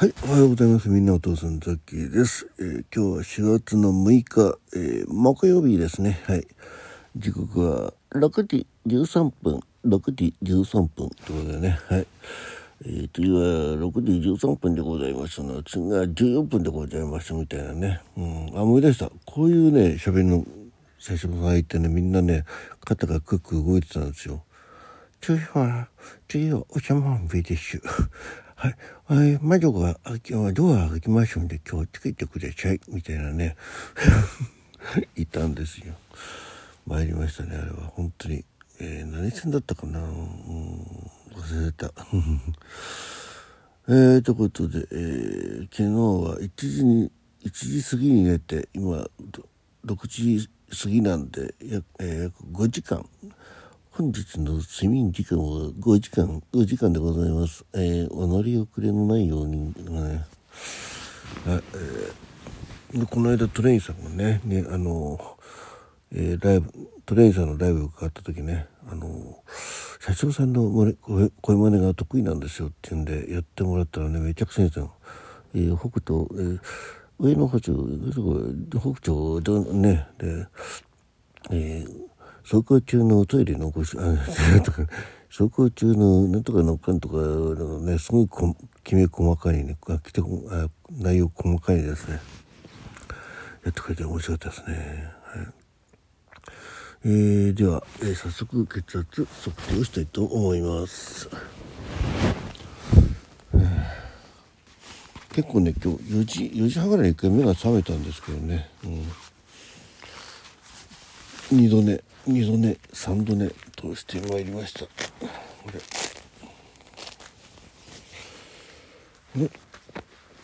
はい、おはようございます。みんなお父さんザッキーです。えー今日は4月の6日、えー木曜日ですね。はい。時刻は6時13分、6時13分ということでね。はい。えー、次は6時13分でございますの次が14分でございますみたいなね。うん。あ、思い出した。こういうね、喋りの最初の入ってね、みんなね、肩がクック動いてたんですよ。次は、次はお茶碗べです。はい。はい。窓が開き、ドア開きますんで、今日つけてください。みたいなね。いたんですよ。参りましたね、あれは。本当に。えー、何線だったかな？うん、忘れた。えー、ということで、えー、昨日は1時に、1時過ぎに寝て、今、6時過ぎなんで、約、えー約5時間。本日の睡眠時間は5時間、5時間でございます。えー、お乗り遅れのないように、ね、はい、えーで、この間トレインさんがね、ね、あの、えーライブ、トレインさんのライブがかかった時ね、あの、社長さんの声声真似が得意なんですよって言うんで、やってもらったらね、めちゃくちゃいいですよ。えー北斗、えー上野補長、北斗、ね、で、えー走行中のトイレのごし、あ、とか、走行中のなんとかのかんとかのね、すごいこきめ細かいね、あきてあ内容細かいですね。やってくれて面白かったですね。はい。えー、では、えー早速血圧測定をしたいと思います。結構ね、今日4時、4時半ぐらいに一回目が覚めたんですけどね。うん。二度寝二度寝三度寝としてまいりました。これ。ね。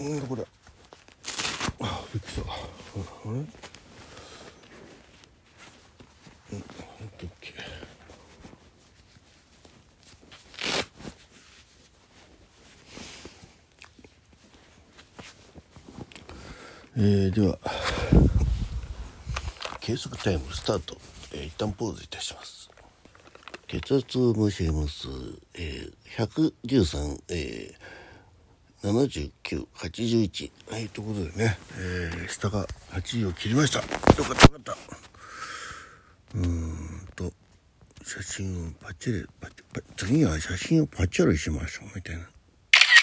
なんだこれ。あびっくりした。あれ？なんだっけ。えー、では。計測タイムスタート、えー一旦ポーズいたします。血圧を申し上げます、えー、113、えー、7981はいということでね、えー、下が80を切りました。よかったよかった。うーんと写真をパチリパチパ次は写真をパチリしましょうみたいな、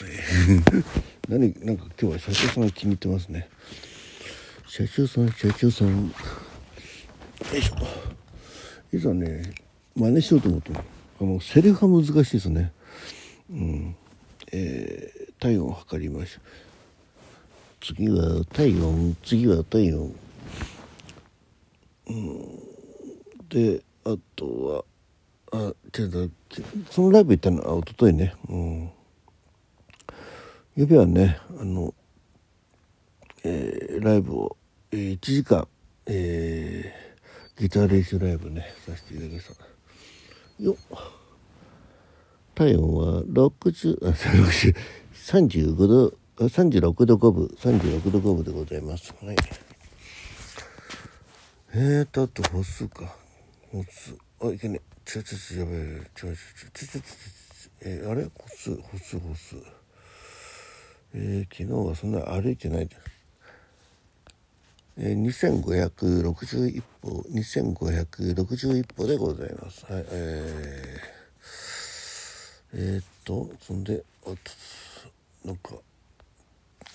えー 何なんか今日は社長さん気に入ってますね。社長さん社長さん。よいしょいざね真似しようと思ってあのセリフが難しいですね。うん。えー、体温を測りましょう次は体温次は体温。うん。であとはあ違うそのライブ行ったのは一昨日ね。うん。指はねあの、えーライブを、えー1時間、えーギター練習ライブねさせていただきました。よっ。体温は60あ 60 35度36度5分36度5分でございます。はい。えーとあと歩数か。歩数。あいけねちょちょちょやべえちょちょちょちょちょちょえーあれ？歩数歩数歩数。えー昨日はそんな歩いてないでえー、2561歩2561歩でございます。はいえー、えー、っとそんであとなんか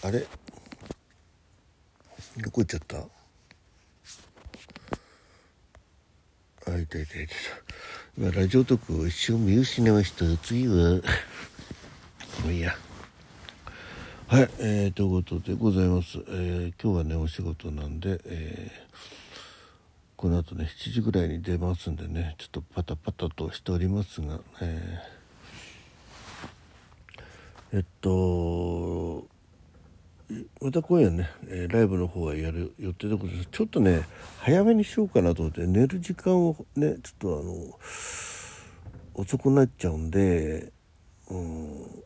あれ？どこ行っちゃった？あいたいたいた今ラジオトークを一瞬見失いました次は もういいや。はい、えー、ということでございます。えー今日はね、お仕事なんで、えーこの後ね、7時ぐらいに出ますんでね、ちょっとパタパタとしておりますが、えーえっと、また今夜ね、えーライブの方はやる予定でございます。ちょっとね、早めにしようかなと思って、寝る時間をね、ちょっとあの、遅くなっちゃうんで、うん、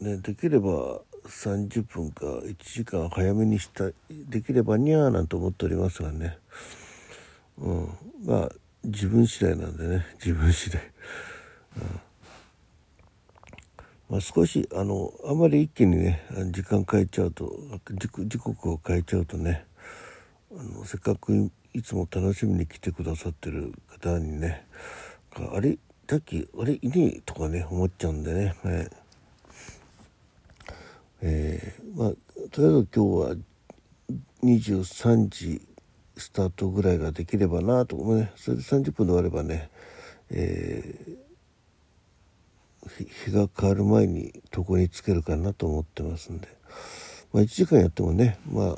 ね、できれば30分か1時間早めにしたできればにゃーなんて思っておりますがね、うん、まあ自分次第なんでね。自分次第、うん、まあ、少しあのあまり一気にね時間変えちゃうと時刻を変えちゃうとねあのせっかくいつも楽しみに来てくださってる方にねあれさっきあれいねえとかね思っちゃうんでね、はい、えー、まあとりあえず今日は23時スタートぐらいができればなとね。それで30分で終わればね、えー、日が変わる前に床につけるかなと思ってますんで、まあ、1時間やってもねまあ、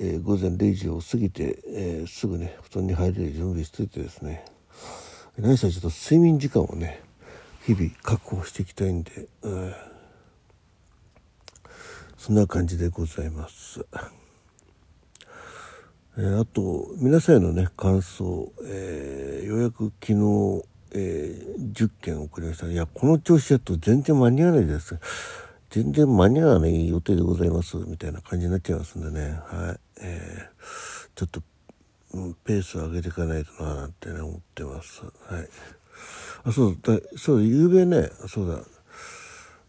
えー、午前0時を過ぎて、えー、すぐね布団に入れる準備しといてですね。何せちょっと睡眠時間をね日々確保していきたいんで、えー、そんな感じでございます。えー、あと皆さんへのね感想、えー、ようやく昨日、えー、10件送りました。いやこの調子だと全然間に合わないです。全然間に合わない予定でございます。みたいな感じになっちゃいますんでね。はい、えー、ちょっと、うん、ペースを上げていかないとななんてね思ってます。はい。あそうだそうゆうべね。そうだ。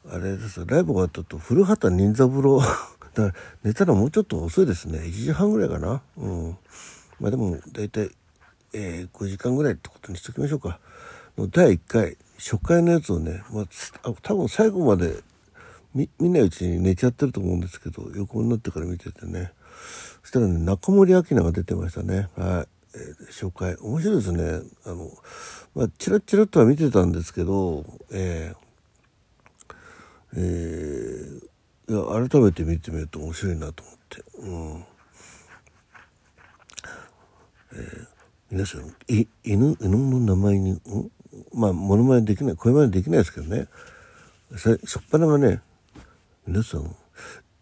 あれですライブ終わったと古畑任三郎 だ寝たらもうちょっと遅いですね。1時半ぐらいかな。うん。まあでも、大体、えー、5時間ぐらいってことにしときましょうか。第1回、初回のやつをね、まあ、多分最後まで見見ないうちに寝ちゃってると思うんですけど、横になってから見ててね。そしたらね、中森明菜が出てましたね。はい。えー、初回。面白いですね。あの、まあ、チラッチラッとは見てたんですけど、えー、えーいや改めて見てみると面白いなと思って、うん。えー、皆さんい犬犬の名前に、ん、まあモノマネできない声真似できないですけどね。しょっぱながね皆さん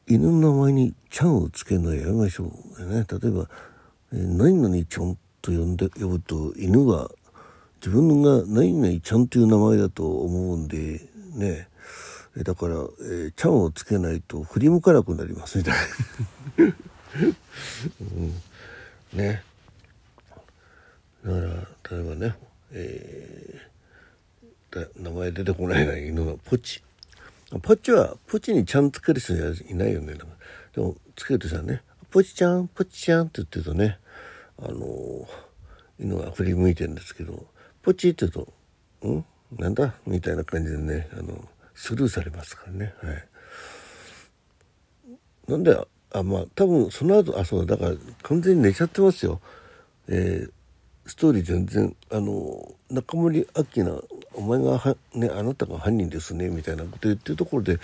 犬の名前に「ちゃん」をつけるのやめましょう、ね、例えば「えー、何々ちゃん」と呼んで呼ぶと犬は自分が何々ちゃんという名前だと思うんでね。だから、えー、ちゃんをつけないと振り向かなくなりますみたいな、うん、ね。だから例えばね、えー、名前出てこないな犬のポチ。ポチはポチにちゃんつける人はいないよね。でもつけるとしたらね「ポチちゃんポチちゃん」って言ってるとねあの犬が振り向いてるんですけど「ポチ」って言うと「ん？なんだ?」みたいな感じでねあのスルーされますからね。はい、なんであまあ多分その後あそうだから完全に寝ちゃってますよ。えー、ストーリー全然あの中森明菜お前がは、ね、あなたが犯人ですねみたいなこと言ってるところで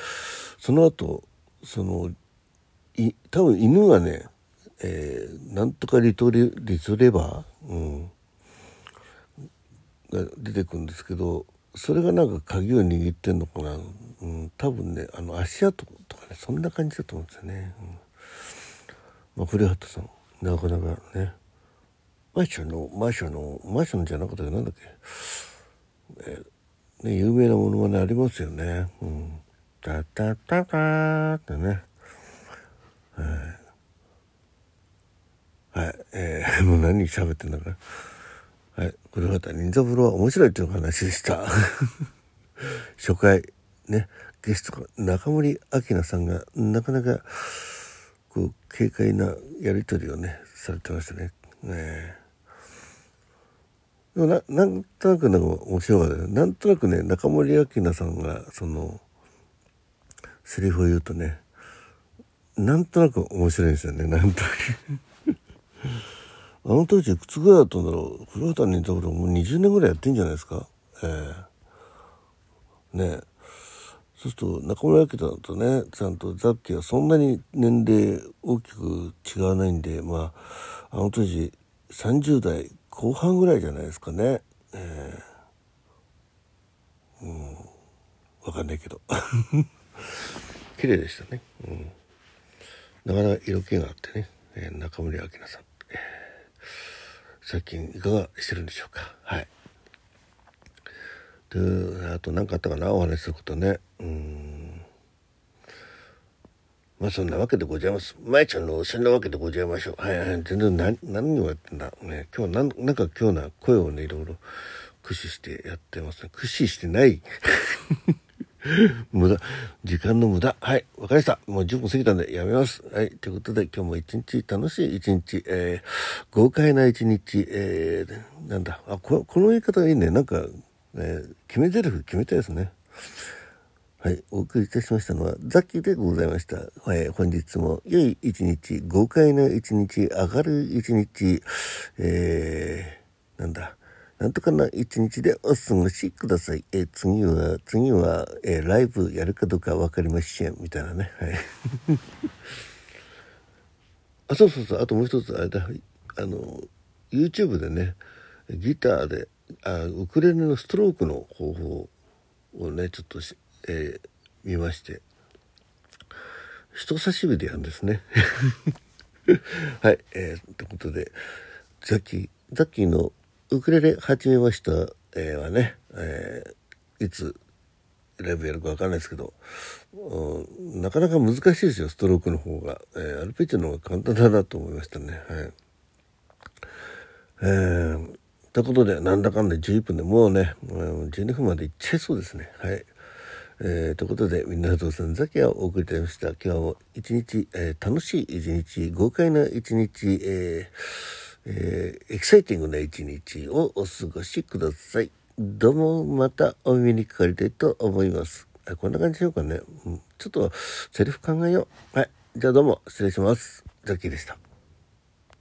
その後そのい多分犬がね、えー、なんとかリトリリトレバー、うん、が出てくるんですけどそれがなんか鍵を握ってんのかな、うん、多分ねあの足跡とかねそんな感じだと思うんですよね。うんまあ、古畑さんなかなかねマンションのマンションのマンションじゃなかったけ？どなんだっけ、えー、ね、有名なものまねありますよね。うん、タタタタってね。はい、はいえー、もう何喋ってんだか。はい、古畑任三郎は面白いという話でした。初回ねゲスト中森明菜さんがなかなかこう軽快なやり取りをねされてましたね。ねでもななんとなくなんか面白かったなんとなくね中森明菜さんがそのセリフを言うとねなんとなく面白いんですよねなんとなく あの当時いくつぐらいだったんだろう。古畑任三郎もう20年ぐらいやってんじゃないですか。ええ。ー、ねそうすると中村明だとねちゃんとザッキーはそんなに年齢大きく違わないんでまああの当時30代後半ぐらいじゃないですかね。ええ。ー、うん。分かんないけど。綺麗でしたね。うん。なかなか色気があってね、えー、中村明菜さん。最近いかがしてるんでしょうか？はいであと何かあったかな？お話しすることねうんまあそんなわけでございます。まいちゃんのそんなわけでございましょう。はいはい。全然何、何をやってんだ？ね。今日なん、なんか今日な声をね、いろいろ駆使してやってますね。駆使してない。無駄。時間の無駄。はい。わかりました。もう10分過ぎたんでやめます。はい。ということで今日も一日楽しい一日、えー、豪快な一日、えー、なんだ。あ、ここの言い方がいいね。なんか、えー、決め台詞決めたいですね。はい。お送りいたしましたのは、ザッキーでございました。はい。本日も良い一日、豪快な一日、明るい一日、えー、なんだ。なんとかな一日でお過ごしください。えー、次は、次は、えー、ライブやるかどうかわかりません。みたいなね。はい。あ、そうそうそう。あともう一つ、あれだ。あの、YouTube でね、ギターで、あウクレレのストロークの方法をね、ちょっとえー、見まして人差し指でやるんですね はいえー、ということでザッキーザッキーのウクレレ始めました、えー、はね、えー、いつライブやるか分かんないですけど、うん、なかなか難しいですよストロークの方が、えー、アルペジオの方が簡単だなと思いましたね。はい。えー、ということでなんだかんだ11分でもうね12分までいっちゃいそうですね。はい。えー、ということで、みんなとさんザキをお送りいたしました。今日も一日、えー、楽しい一日、豪快な一日、えーえー、エキサイティングな一日をお過ごしください。どうもまたお耳にかかりたいと思います。あこんな感じでしょうかね。うん、ちょっとセリフ考えよう。はい。じゃあどうも失礼します。ザキーでした。